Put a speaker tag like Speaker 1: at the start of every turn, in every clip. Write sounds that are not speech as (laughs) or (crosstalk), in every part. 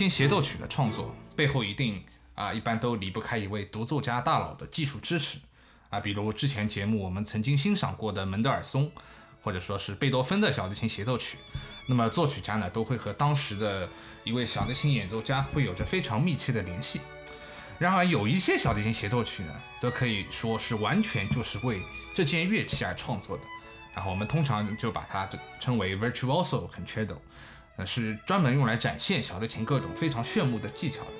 Speaker 1: 说到小提琴协奏曲的创作，背后一定啊，一般都离不开一位独奏家大佬的技术支持啊，比如之前节目我们曾经欣赏过的门德尔松，或者说是贝多芬的小提琴协奏曲，那么作曲家呢都会和当时的一位小提琴演奏家会有着非常密切的联系。然而有一些小提琴协奏曲呢，则可以说是完全就是为这件乐器而创作的，然后我们通常就把它称为 virtuoso concerto。是专门用来展现小提琴各种非常炫目的技巧的，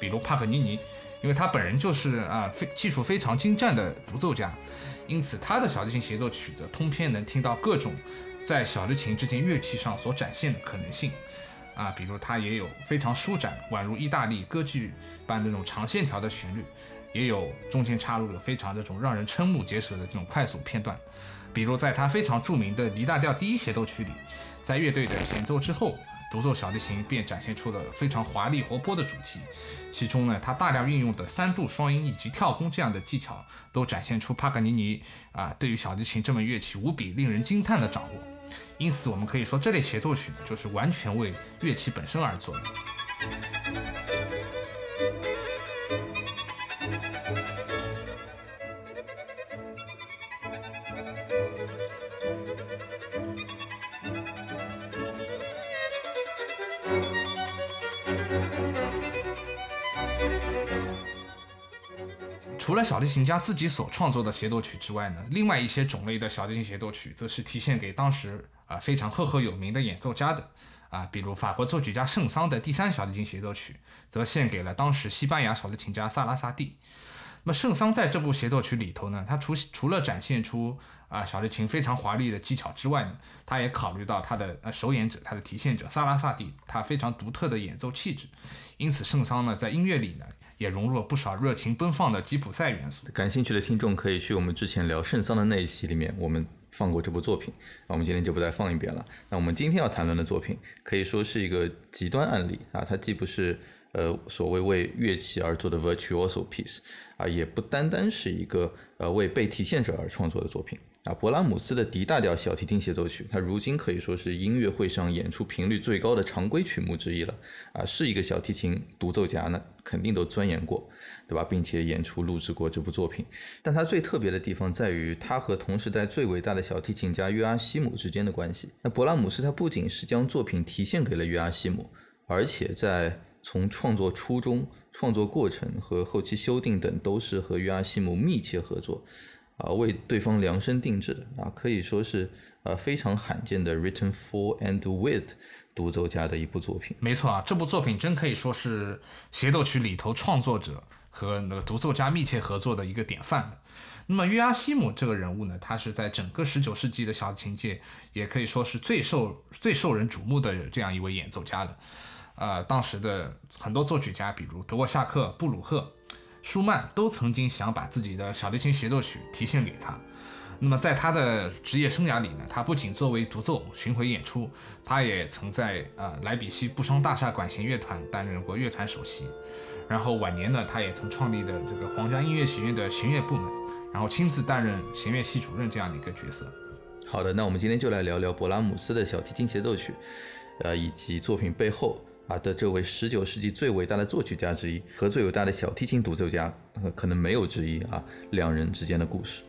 Speaker 1: 比如帕格尼尼，因为他本人就是啊非技术非常精湛的独奏家，因此他的小提琴协奏曲则通篇能听到各种在小提琴这件乐器上所展现的可能性，啊，比如他也有非常舒展，宛如意大利歌剧般那种长线条的旋律，也有中间插入了非常这种让人瞠目结舌的这种快速片段，比如在他非常著名的《离大调第一协奏曲》里。在乐队的演奏之后，独奏小提琴便展现出了非常华丽活泼的主题。其中呢，它大量运用的三度双音以及跳弓这样的技巧，都展现出帕格尼尼啊对于小提琴这门乐器无比令人惊叹的掌握。因此，我们可以说这类协奏曲呢，就是完全为乐器本身而作的。小提琴家自己所创作的协奏曲之外呢，另外一些种类的小提琴协奏曲，则是提献给当时啊非常赫赫有名的演奏家的啊，比如法国作曲家圣桑的第三小提琴协奏曲，则献给了当时西班牙小提琴家萨拉萨蒂。那么圣桑在这部协奏曲里头呢，他除除了展现出啊小提琴非常华丽的技巧之外呢，他也考虑到他的呃首演者，他的提献者萨拉萨蒂他非常独特的演奏气质，因此圣桑呢在音乐里呢。也融入了不少热情奔放的吉普赛元素。
Speaker 2: 感兴趣的听众可以去我们之前聊圣桑的那一期里面，我们放过这部作品。那我们今天就不再放一遍了。那我们今天要谈论的作品可以说是一个极端案例啊，它既不是呃所谓为乐器而做的 virtuoso piece 啊，也不单单是一个呃为被提现者而创作的作品。啊，勃拉姆斯的 D 大调小提琴协奏曲，它如今可以说是音乐会上演出频率最高的常规曲目之一了。啊，是一个小提琴独奏家呢，肯定都钻研过，对吧？并且演出录制过这部作品。但它最特别的地方在于，它和同时代最伟大的小提琴家约阿希姆之间的关系。那勃拉姆斯他不仅是将作品提献给了约阿希姆，而且在从创作初衷、创作过程和后期修订等，都是和约阿希姆密切合作。啊，为对方量身定制的啊，可以说是呃非常罕见的 written for and with 独奏家的一部作品。
Speaker 1: 没错啊，这部作品真可以说是协奏曲里头创作者和那个独奏家密切合作的一个典范那么约阿希姆这个人物呢，他是在整个十九世纪的小提琴界也可以说是最受最受人瞩目的这样一位演奏家了。呃，当时的很多作曲家，比如德沃夏克、布鲁赫。舒曼都曾经想把自己的小提琴协奏曲提献给他。那么在他的职业生涯里呢，他不仅作为独奏巡回演出，他也曾在呃莱比锡布商大厦管弦乐团担任过乐团首席。然后晚年呢，他也曾创立的这个皇家音乐学院的弦乐部门，然后亲自担任弦乐系主任这样的一个角色。
Speaker 2: 好的，那我们今天就来聊聊勃拉姆斯的小提琴协奏曲，呃，以及作品背后。啊的这位十九世纪最伟大的作曲家之一和最伟大的小提琴独奏家，可能没有之一啊，两人之间的故事。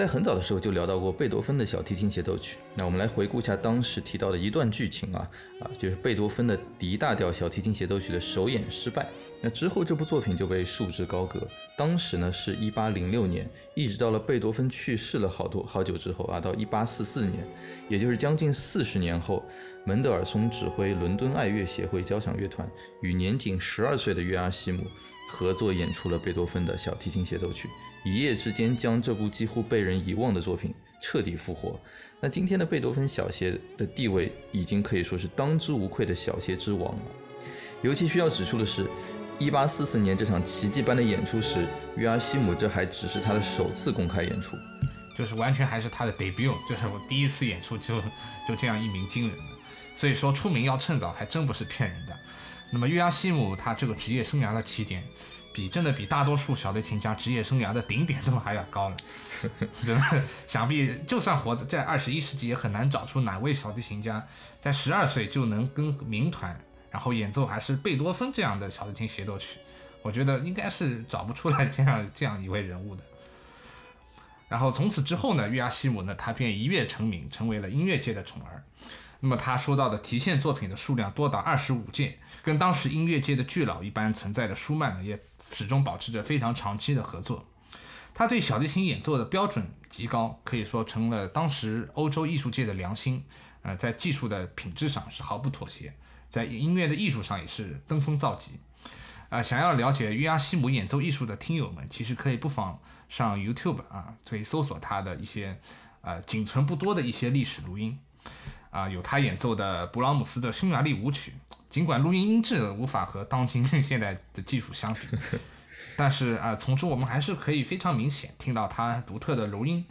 Speaker 2: 在很早的时候就聊到过贝多芬的小提琴协奏曲。那我们来回顾一下当时提到的一段剧情啊啊，就是贝多芬的 D 大调小提琴协奏曲的首演失败。那之后这部作品就被束之高阁。当时呢是一八零六年，一直到了贝多芬去世了好多好久之后啊，到一八四四年，也就是将近四十年后，门德尔松指挥伦敦爱乐协会交响乐团与年仅十二岁的约阿希姆合作演出了贝多芬的小提琴协奏曲。一夜之间将这部几乎被人遗忘的作品彻底复活。那今天的贝多芬小协的地位已经可以说是当之无愧的小协之王了。尤其需要指出的是，一八四四年这场奇迹般的演出时，约阿希姆这还只是他的首次公开演出，
Speaker 1: 就是完全还是他的 debut，就是我第一次演出就就这样一鸣惊人的。所以说出名要趁早，还真不是骗人的。那么约阿希姆他这个职业生涯的起点。比真的比大多数小提琴家职业生涯的顶点都还要高呢，(laughs) 真的，想必就算活在二十一世纪，也很难找出哪位小提琴家在十二岁就能跟民团，然后演奏还是贝多芬这样的小提琴协奏曲。我觉得应该是找不出来这样这样一位人物的。然后从此之后呢，约阿希姆呢，他便一跃成名，成为了音乐界的宠儿。那么他收到的提线作品的数量多达二十五件，跟当时音乐界的巨佬一般存在的舒曼呢，也始终保持着非常长期的合作。他对小提琴演奏的标准极高，可以说成了当时欧洲艺术界的良心。呃，在技术的品质上是毫不妥协，在音乐的艺术上也是登峰造极。啊，想要了解约阿希姆演奏艺术的听友们，其实可以不妨上 YouTube 啊，可以搜索他的一些呃仅存不多的一些历史录音。啊，有他演奏的勃朗姆斯的匈牙利舞曲，尽管录音音质无法和当今 (laughs) 现在的技术相比，(laughs) 但是啊，从中我们还是可以非常明显听到他独特的柔音，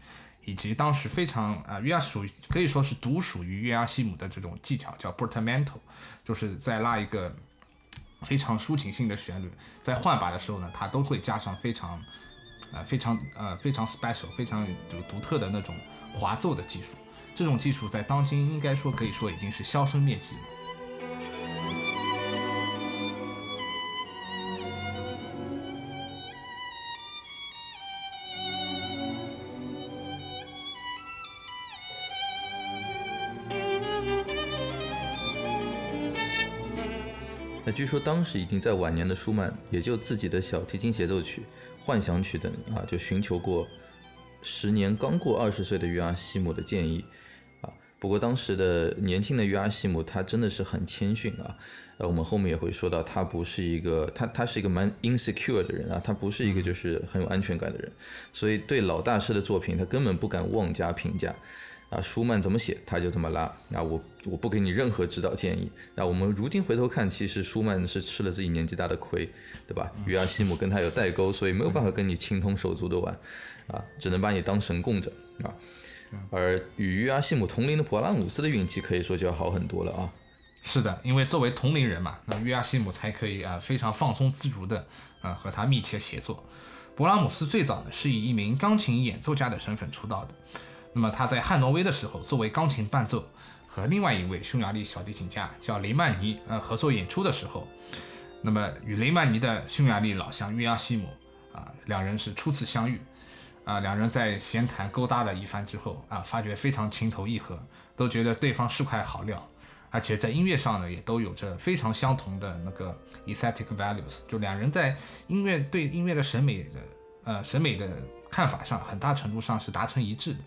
Speaker 1: 以及当时非常啊约阿属于可以说是独属于约阿希姆的这种技巧，叫 portamento，就是在拉一个非常抒情性的旋律，在换把的时候呢，他都会加上非常啊非常呃非常 special、非常有独特的那种滑奏的技术。这种技术在当今应该说可以说已经是销声灭迹了。
Speaker 2: 据说当时已经在晚年的舒曼，也就自己的小提琴协奏曲、幻想曲等啊，就寻求过时年刚过二十岁的约阿希姆的建议啊。不过当时的年轻的约阿希姆，他真的是很谦逊啊。呃，我们后面也会说到，他不是一个，他他是一个蛮 insecure 的人啊，他不是一个就是很有安全感的人，所以对老大师的作品，他根本不敢妄加评价。啊，舒曼怎么写，他就怎么拉。啊，我我不给你任何指导建议。那我们如今回头看，其实舒曼是吃了自己年纪大的亏，对吧？约阿西姆跟他有代沟，所以没有办法跟你情同手足的玩，啊，只能把你当神供着啊。而与约阿西姆同龄的勃拉姆斯的运气可以说就要好很多了啊！
Speaker 1: 是的，因为作为同龄人嘛，那约阿西姆才可以啊非常放松自如的啊和他密切协作。勃拉姆斯最早呢是以一名钢琴演奏家的身份出道的，那么他在汉诺威的时候作为钢琴伴奏和另外一位匈牙利小提琴家叫雷曼尼呃合作演出的时候，那么与雷曼尼的匈牙利老乡约阿西姆啊两人是初次相遇。啊，两人在闲谈勾搭了一番之后，啊，发觉非常情投意合，都觉得对方是块好料，而且在音乐上呢，也都有着非常相同的那个 aesthetic values，就两人在音乐对音乐的审美的呃审美的看法上，很大程度上是达成一致的，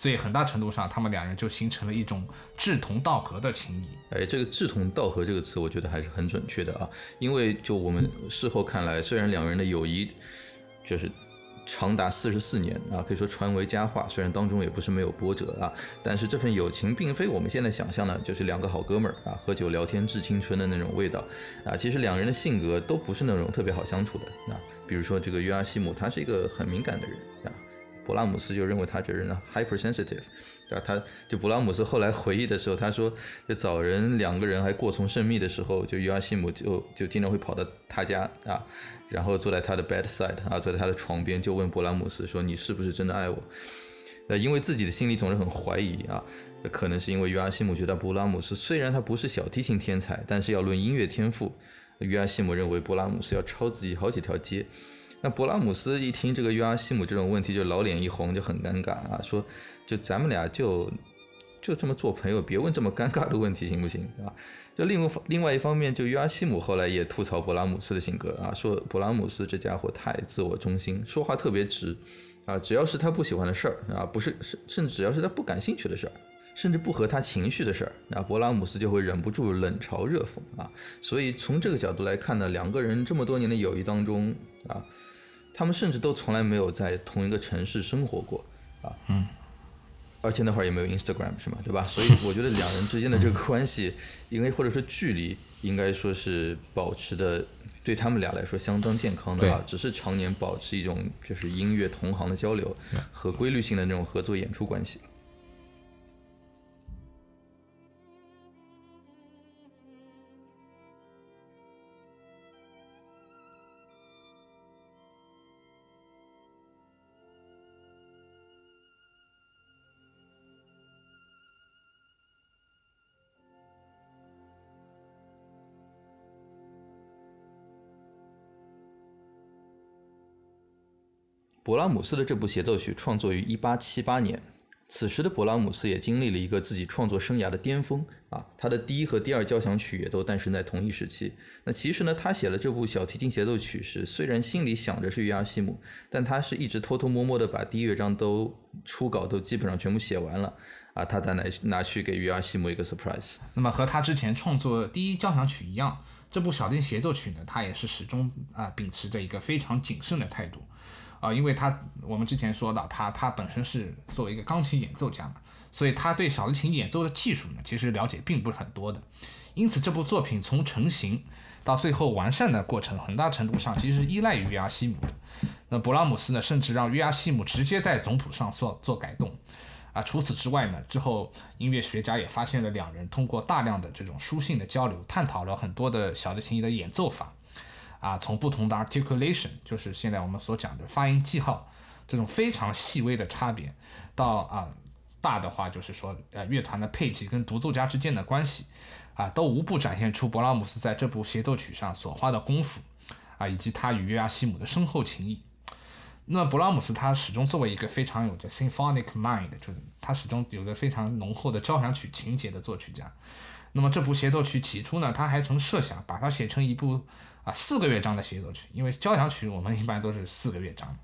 Speaker 1: 所以很大程度上，他们两人就形成了一种志同道合的情谊。
Speaker 2: 哎，这个志同道合这个词，我觉得还是很准确的啊，因为就我们事后看来，虽然两人的友谊就是。长达四十四年啊，可以说传为佳话。虽然当中也不是没有波折啊，但是这份友情并非我们现在想象的，就是两个好哥们儿啊，喝酒聊天致青春的那种味道啊。其实两人的性格都不是那种特别好相处的啊。比如说这个约阿西姆，他是一个很敏感的人啊。勃拉姆斯就认为他这人呢 hypersensitive，啊，他就勃拉姆斯后来回忆的时候，他说，就早人两个人还过从甚密的时候，就约阿西姆就就经常会跑到他家啊。然后坐在他的 bedside 啊，坐在他的床边，就问勃拉姆斯说：“你是不是真的爱我？”呃，因为自己的心里总是很怀疑啊，可能是因为约阿西姆觉得勃拉姆斯虽然他不是小提琴天才，但是要论音乐天赋，约阿西姆认为勃拉姆斯要超自己好几条街。那勃拉姆斯一听这个约阿希姆这种问题，就老脸一红，就很尴尬啊，说就咱们俩就就这么做朋友，别问这么尴尬的问题，行不行啊？就另外另外一方面，就约阿希姆后来也吐槽勃拉姆斯的性格啊，说勃拉姆斯这家伙太自我中心，说话特别直啊，只要是他不喜欢的事儿啊，不是甚甚至只要是他不感兴趣的事儿。甚至不合他情绪的事儿，那勃拉姆斯就会忍不住冷嘲热讽啊。所以从这个角度来看呢，两个人这么多年的友谊当中啊，他们甚至都从来没有在同一个城市生活过啊。
Speaker 1: 嗯。
Speaker 2: 而且那会儿也没有 Instagram 是吗？对吧？所以我觉得两人之间的这个关系，因为或者说距离，应该说是保持的对他们俩来说相当健康的啊。只是常年保持一种就是音乐同行的交流和规律性的那种合作演出关系。勃拉姆斯的这部协奏曲创作于1878年，此时的勃拉姆斯也经历了一个自己创作生涯的巅峰啊，他的第一和第二交响曲也都诞生在同一时期。那其实呢，他写了这部小提琴协奏曲时，虽然心里想着是约阿希姆，但他是一直偷偷摸摸的把第一乐章都初稿都基本上全部写完了啊，他再拿拿去给约阿希姆一个 surprise。
Speaker 1: 那么和他之前创作第一交响曲一样，这部小提琴协奏曲呢，他也是始终啊秉持着一个非常谨慎的态度。啊，因为他我们之前说到他，他本身是作为一个钢琴演奏家嘛，所以他对小提琴演奏的技术呢，其实了解并不是很多的。因此，这部作品从成型到最后完善的过程，很大程度上其实依赖于约阿希姆的。那勃拉姆斯呢，甚至让约阿希姆直接在总谱上做做改动。啊，除此之外呢，之后音乐学家也发现了两人通过大量的这种书信的交流，探讨了很多的小提琴的演奏法。啊，从不同的 articulation，就是现在我们所讲的发音记号，这种非常细微的差别，到啊大的话就是说，呃乐团的配器跟独奏家之间的关系，啊都无不展现出勃拉姆斯在这部协奏曲上所花的功夫，啊以及他与约阿希姆的深厚情谊。那勃拉姆斯他始终作为一个非常有着 symphonic mind，就是他始终有着非常浓厚的交响曲情节的作曲家。那么这部协奏曲起初呢，他还曾设想把它写成一部。啊，四个乐章的协奏曲，因为交响曲我们一般都是四个乐章。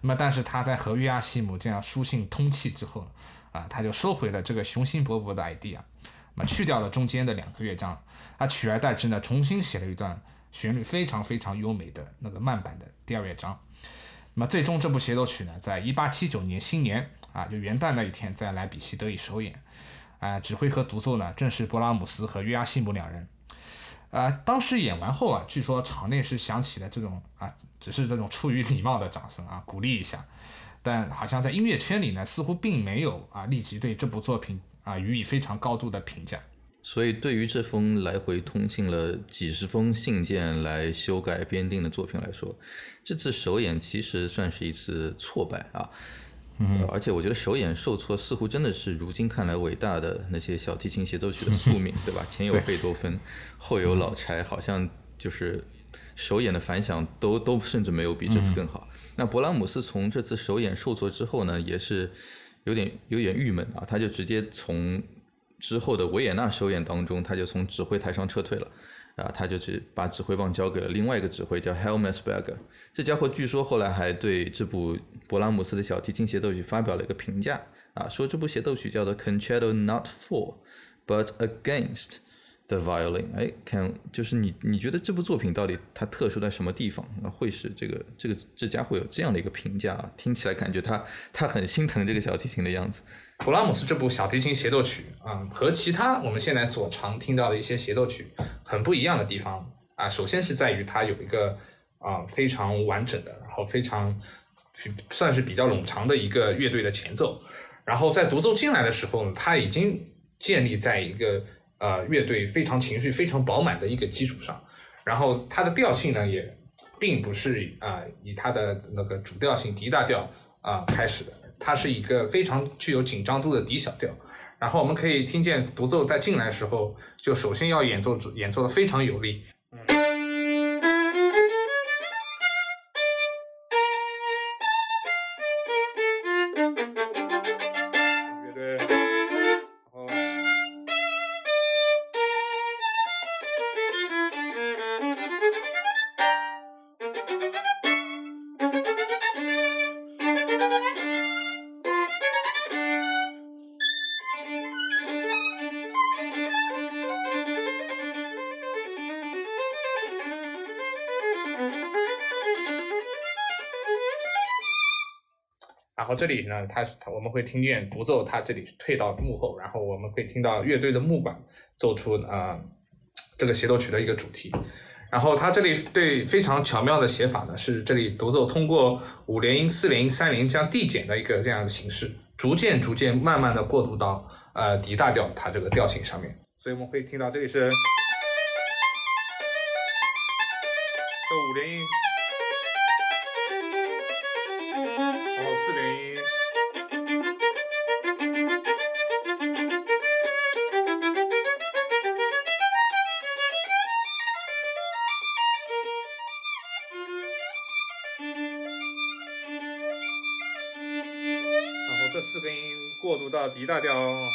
Speaker 1: 那么，但是他在和约阿希姆这样书信通气之后，啊，他就收回了这个雄心勃勃的 idea，那么去掉了中间的两个乐章，他取而代之呢，重新写了一段旋律非常非常优美的那个慢版的第二乐章。那么，最终这部协奏曲呢，在一八七九年新年啊，就元旦那一天在莱比锡得以首演。啊，指挥和独奏呢，正是勃拉姆斯和约阿希姆两人。呃，当时演完后啊，据说场内是响起了这种啊，只是这种出于礼貌的掌声啊，鼓励一下。但好像在音乐圈里呢，似乎并没有啊立即对这部作品啊予以非常高度的评价。
Speaker 2: 所以，对于这封来回通信了几十封信件来修改编定的作品来说，这次首演其实算是一次挫败啊。
Speaker 1: 嗯，
Speaker 2: 而且我觉得首演受挫，似乎真的是如今看来伟大的那些小提琴协奏曲的宿命，(laughs) 对吧？前有贝多芬，后有老柴，好像就是首演的反响都都甚至没有比这次更好。那勃拉姆斯从这次首演受挫之后呢，也是有点有点郁闷啊，他就直接从之后的维也纳首演当中，他就从指挥台上撤退了。啊，他就只把指挥棒交给了另外一个指挥，叫 Helmsberger。这家伙据说后来还对这部勃拉姆斯的小提琴协奏曲发表了一个评价，啊，说这部协奏曲叫做 Concerto Not For But Against。The violin，哎，看，就是你，你觉得这部作品到底它特殊在什么地方？会是这个这个这家伙有这样的一个评价啊？听起来感觉他他很心疼这个小提琴的样子。
Speaker 1: 勃拉姆斯这部小提琴协奏曲啊，和其他我们现在所常听到的一些协奏曲很不一样的地方啊，首先是在于它有一个啊非常完整的，然后非常算是比较冗长的一个乐队的前奏，然后在独奏进来的时候呢，它已经建立在一个。呃，乐队非常情绪非常饱满的一个基础上，然后它的调性呢，也并不是啊以它的那个主调性 D 大调啊开始的，它是一个非常具有紧张度的 D 小调。然后我们可以听见独奏在进来的时候，就首先要演奏演奏的非常有力。这里呢，它它我们会听见独奏，它这里退到幕后，然后我们会听到乐队的木管奏出呃这个协奏曲的一个主题。然后它这里对非常巧妙的写法呢，是这里独奏通过五连音、四连音、三连音这样递减的一个这样的形式，逐渐逐渐慢慢的过渡到呃 D 大调它这个调性上面。所以我们会听到这里是这五连音。这四根音过渡到 D 大调。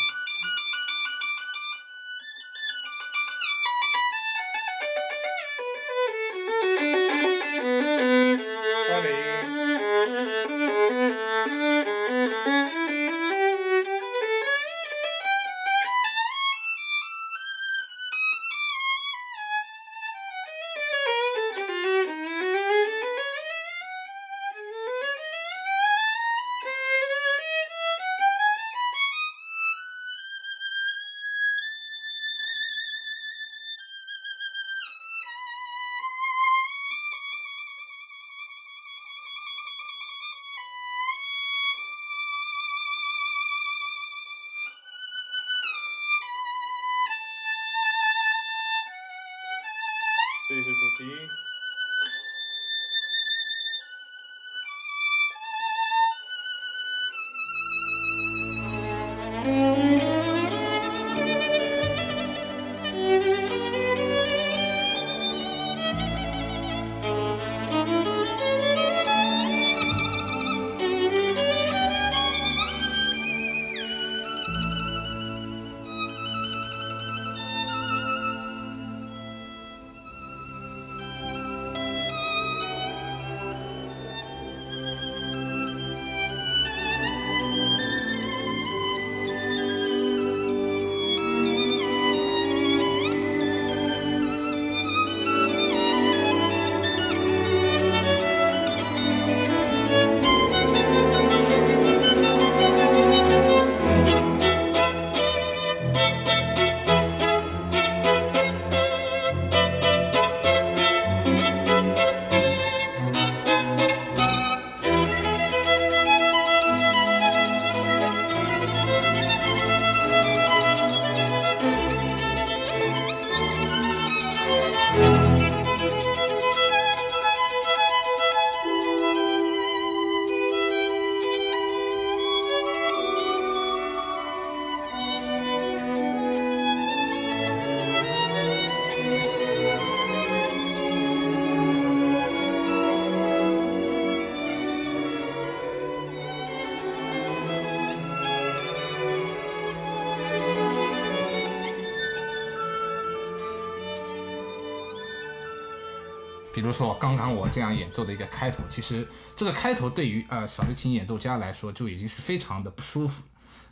Speaker 1: 说刚刚我这样演奏的一个开头，其实这个开头对于呃小提琴演奏家来说就已经是非常的不舒服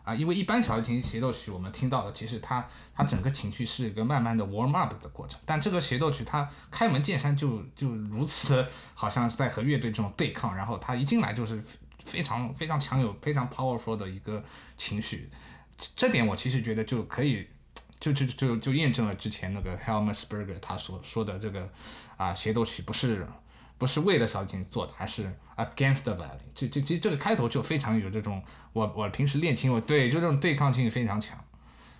Speaker 1: 啊，因为一般小提琴协奏曲我们听到的，其实它它整个情绪是一个慢慢的 warm up 的过程，但这个协奏曲它开门见山就就如此的，好像是在和乐队这种对抗，然后它一进来就是非常非常强有非常 powerful 的一个情绪，这这点我其实觉得就可以。就就就就验证了之前那个 Helmersberger 他所说的这个啊协奏曲不是不是为了小提琴做的，而是 against the violin。这这其实这个开头就非常有这种我我平时练琴我对就这种对抗性非常强。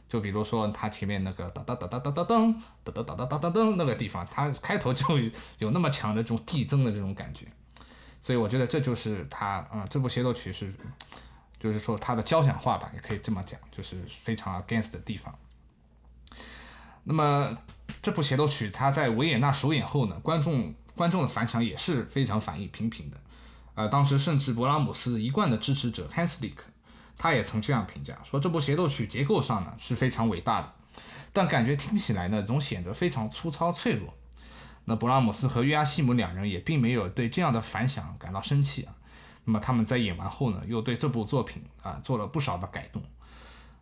Speaker 1: 就比如说他前面那个哒哒哒哒哒哒噔哒哒哒哒哒哒噔那个地方，他开头就有那么强的这种递增的这种感觉。所以我觉得这就是他嗯这部协奏曲是就是说它的交响化吧，也可以这么讲，就是非常 against 的地方。那么这部协奏曲，它在维也纳首演后呢，观众观众的反响也是非常反应平平的。呃，当时甚至勃拉姆斯一贯的支持者 Hanslick，他也曾这样评价说，这部协奏曲结构上呢是非常伟大的，但感觉听起来呢总显得非常粗糙脆弱。那勃拉姆斯和约阿希姆两人也并没有对这样的反响感到生气啊。那么他们在演完后呢，又对这部作品啊做了不少的改动。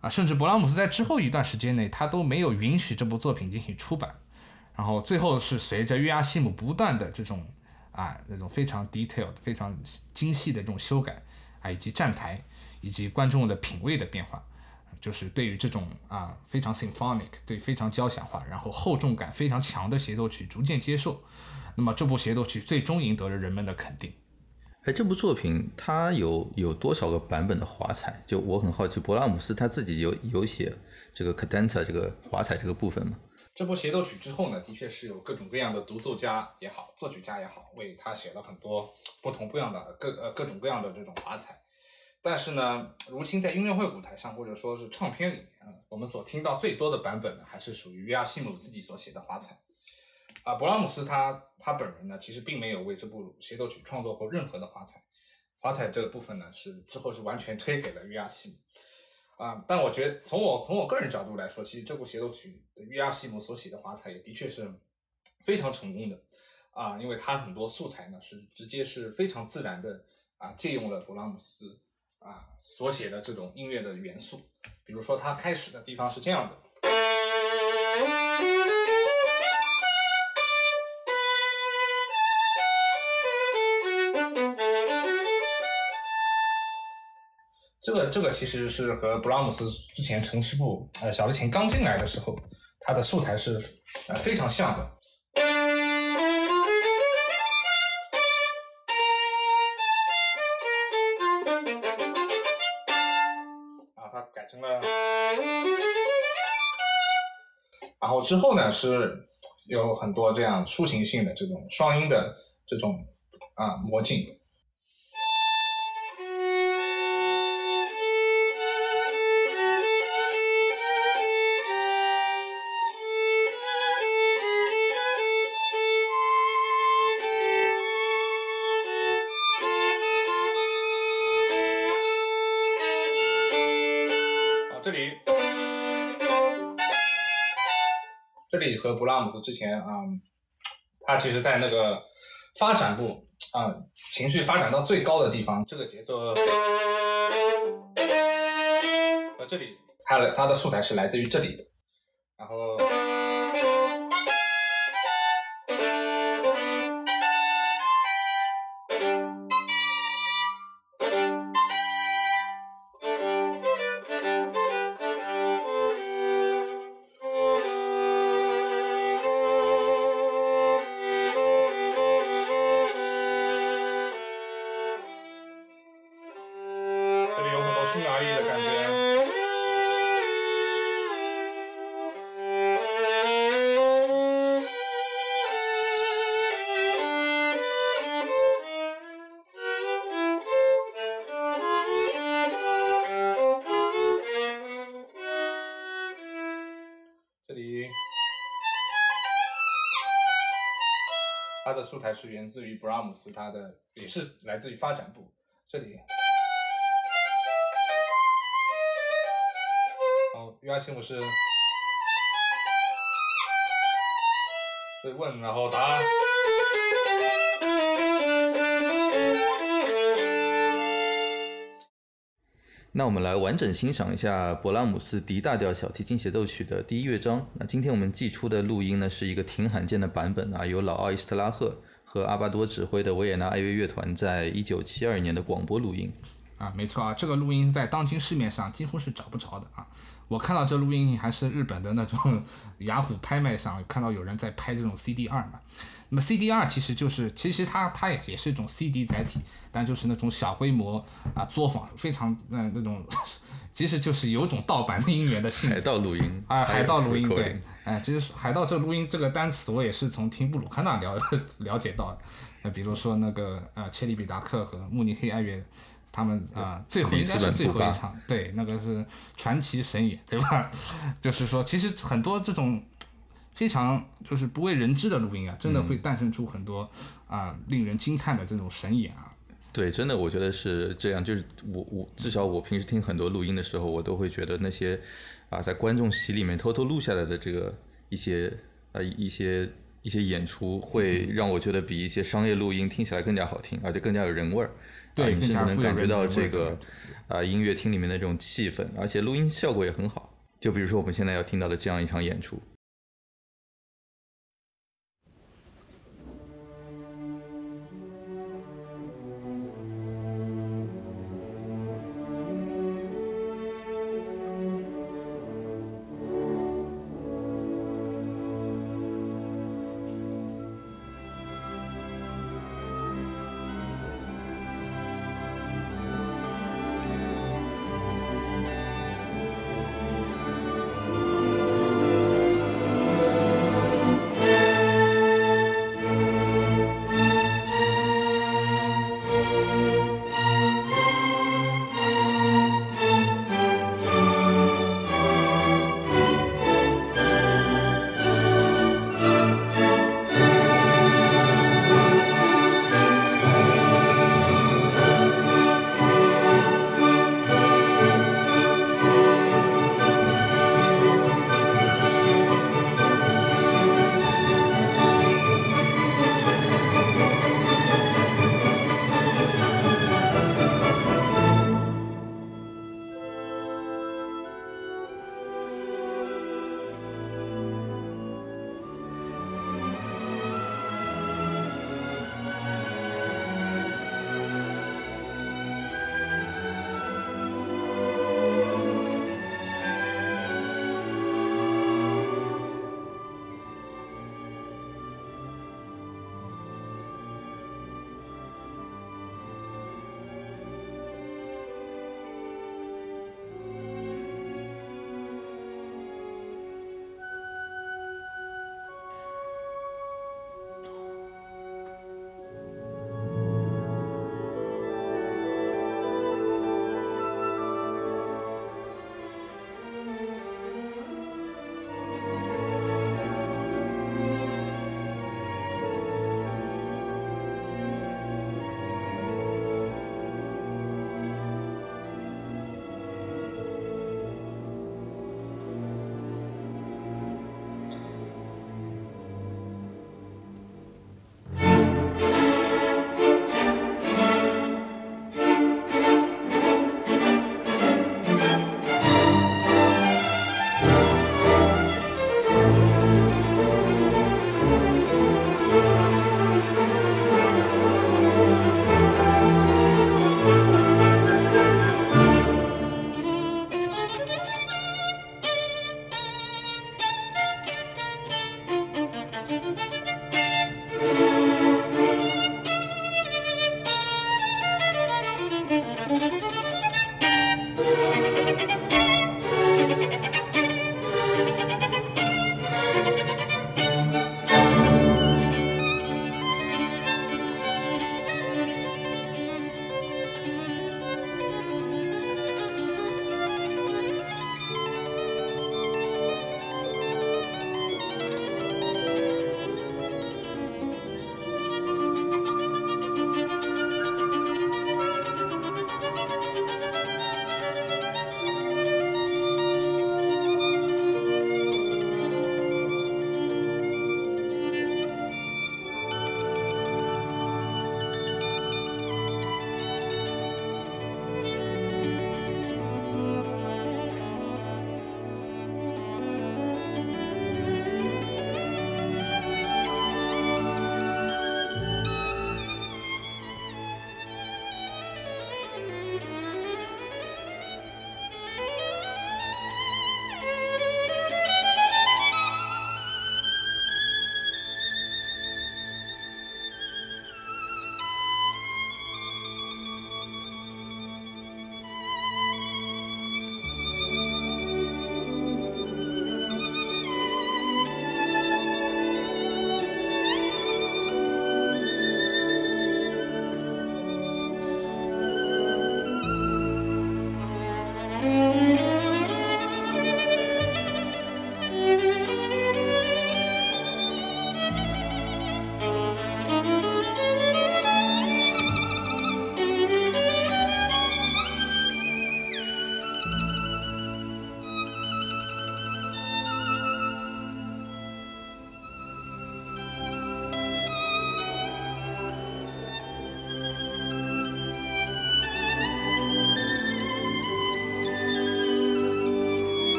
Speaker 1: 啊，甚至勃拉姆斯在之后一段时间内，他都没有允许这部作品进行出版。然后最后是随着约阿希姆不断的这种啊那种非常 detailed、非常精细的这种修改啊，以及站台，以及观众的品味的变化，就是对于这种啊非常 symphonic，对非常交响化，然后厚重感非常强的协奏曲逐渐接受，那么这部协奏曲最终赢得了人们的肯定。
Speaker 2: 哎，这部作品它有有多少个版本的华彩？就我很好奇，勃拉姆斯他自己有有写这个 cadenza 这个华彩这个部分吗？
Speaker 1: 这部协奏曲之后呢，的确是有各种各样的独奏家也好，作曲家也好，为他写了很多不同不样的各呃各种各样的这种华彩。但是呢，如今在音乐会舞台上或者说是唱片里面啊，我们所听到最多的版本呢，还是属于约阿希姆自己所写的华彩。啊，勃拉姆斯他他本人呢，其实并没有为这部协奏曲创作过任何的华彩，华彩这个部分呢，是之后是完全推给了约阿希姆。啊，但我觉得从我从我个人角度来说，其实这部协奏曲的约阿希姆所写的华彩也的确是非常成功的啊，因为他很多素材呢是直接是非常自然的啊借用了勃拉姆斯啊所写的这种音乐的元素，比如说他开始的地方是这样的。这个这个其实是和布拉姆斯之前城市部呃小提琴刚进来的时候，他的素材是呃非常像的。啊，他改成了，然后之后呢是有很多这样抒情性的这种双音的这种啊魔镜。这里这里和布拉姆斯之前啊，他其实在那个发展部啊，情绪发展到最高的地方，这个节奏和这里，他的他的素材是来自于这里的，然后。素材是源自于布拉姆斯，他的也是来自于发展部这里。哦，约阿希姆是对问，然后答案。
Speaker 2: 那我们来完整欣赏一下勃拉姆斯 D 大调小提琴协奏曲的第一乐章。那今天我们寄出的录音呢，是一个挺罕见的版本啊，由老奥伊斯特拉赫和阿巴多指挥的维也纳爱乐乐团在一九七二年的广播录音。
Speaker 1: 啊，没错啊，这个录音在当今市面上几乎是找不着的啊。我看到这录音还是日本的那种 (laughs) 雅虎拍卖上看到有人在拍这种 CD 二嘛。那么 CDR 其实就是，其实它它也也是一种 CD 载体，但就是那种小规模啊作坊，非常嗯那种，(laughs) 其实就是有种盗版音源的性质。
Speaker 2: 海盗录音
Speaker 1: 啊，海盗录音对，哎，其实海盗这录音这个单词，我也是从听布鲁克纳了了解到的。那比如说那个呃切利比达克和慕尼黑爱乐，他们啊最后应该是最后一场，对，那个是传奇神演，对吧？(laughs) 就是说，其实很多这种。非常就是不为人知的录音啊，真的会诞生出很多啊令人惊叹的这种神演啊。
Speaker 2: 对，真的我觉得是这样。就是我我至少我平时听很多录音的时候，我都会觉得那些啊在观众席里面偷偷录下来的这个一些啊一些一些演出，会让我觉得比一些商业录音听起来更加好听，而且更加有人味儿。
Speaker 1: 对，
Speaker 2: 你甚至能感觉到这个啊音乐厅里面的这种气氛，而且录音效果也很好。就比如说我们现在要听到的这样一场演出。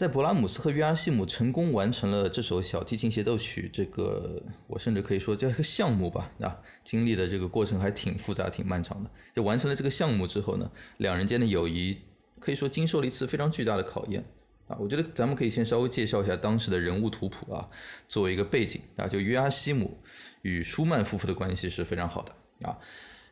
Speaker 2: 在勃拉姆斯和约阿希姆成功完成了这首小提琴协奏曲，这个我甚至可以说叫一个项目吧，啊，经历的这个过程还挺复杂、挺漫长的。就完成了这个项目之后呢，两人间的友谊可以说经受了一次非常巨大的考验啊。我觉得咱们可以先稍微介绍一下当时的人物图谱啊，作为一个背景啊，就约阿希姆与舒曼夫妇的关系是非常好的啊，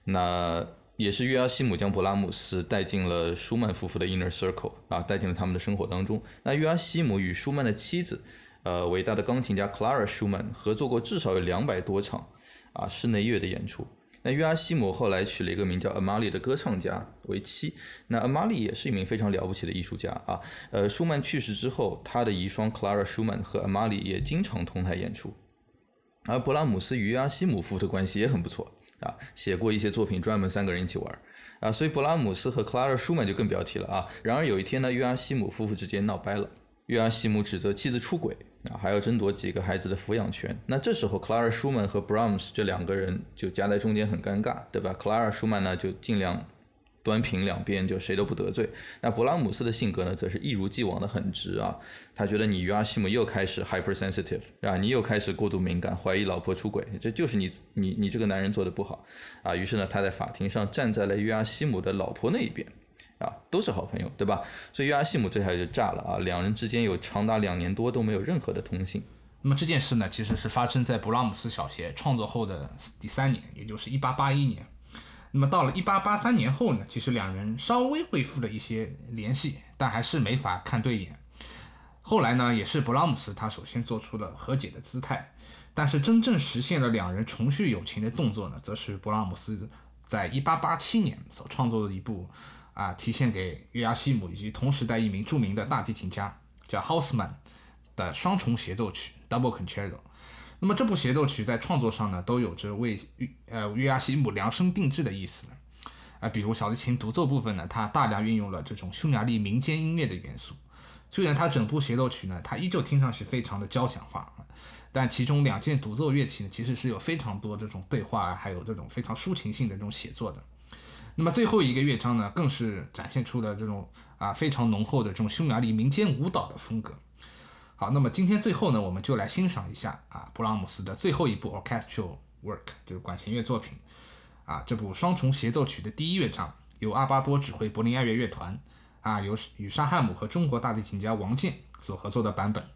Speaker 2: 那。也是约阿希姆将勃拉姆斯带进了舒曼夫妇的 inner circle 啊，带进了他们的生活当中。那约阿希姆与舒曼的妻子，呃，伟大的钢琴家 Clara Schumann 合作过至少有两百多场啊室内乐的演出。那约阿希姆后来娶了一个名叫阿玛丽的歌唱家为妻。那阿玛丽也是一名非常了不起的艺术家啊。呃，舒曼去世之后，他的遗孀 Clara Schumann 和阿玛丽也经常同台演出。而勃拉姆斯与约阿希姆夫妇的关系也很不错。啊，写过一些作品，专门三个人一起玩啊，所以勃拉姆斯和克拉尔舒曼就更不要提了啊。然而有一天呢，约阿希姆夫妇之间闹掰了，约阿希姆指责妻子出轨啊，还要争夺几个孩子的抚养权。那这时候，克拉尔舒曼和布拉姆斯这两个人就夹在中间，很尴尬，对吧？克拉尔舒曼呢，就尽量。端平两边就谁都不得罪。那勃拉姆斯的性格呢，则是一如既往的很直啊。他觉得你约阿希姆又开始 hypersensitive 啊，你又开始过度敏感，怀疑老婆出轨，这就是你你你这个男人做的不好啊。于是呢，他在法庭上站在了约阿希姆的老婆那一边啊，都是好朋友，对吧？所以约阿希姆这下就炸了啊，两人之间有长达两年多都没有任何的通信。
Speaker 1: 那么这件事呢，其实是发生在勃拉姆斯小协创作后的第三年，也就是一八八一年。那么到了一八八三年后呢，其实两人稍微恢复了一些联系，但还是没法看对眼。后来呢，也是勃拉姆斯他首先做出了和解的姿态，但是真正实现了两人重续友情的动作呢，则是勃拉姆斯在一八八七年所创作的一部啊，体现给约阿希姆以及同时代一名著名的大提琴家叫 Hausmann 的双重协奏曲 Double Concerto。那么这部协奏曲在创作上呢，都有着为呃约阿希姆量身定制的意思，啊，比如小提琴独奏部分呢，它大量运用了这种匈牙利民间音乐的元素。虽然它整部协奏曲呢，它依旧听上去非常的交响化，但其中两件独奏乐器呢，其实是有非常多这种对话，还有这种非常抒情性的这种写作的。那么最后一个乐章呢，更是展现出了这种啊非常浓厚的这种匈牙利民间舞蹈的风格。好，那么今天最后呢，我们就来欣赏一下啊，布拉姆斯的最后一部 orchestral work，就是管弦乐作品，啊，这部双重协奏曲的第一乐章，由阿巴多指挥柏林爱乐乐团，啊，由与沙汉姆和中国大提琴家王健所合作的版本。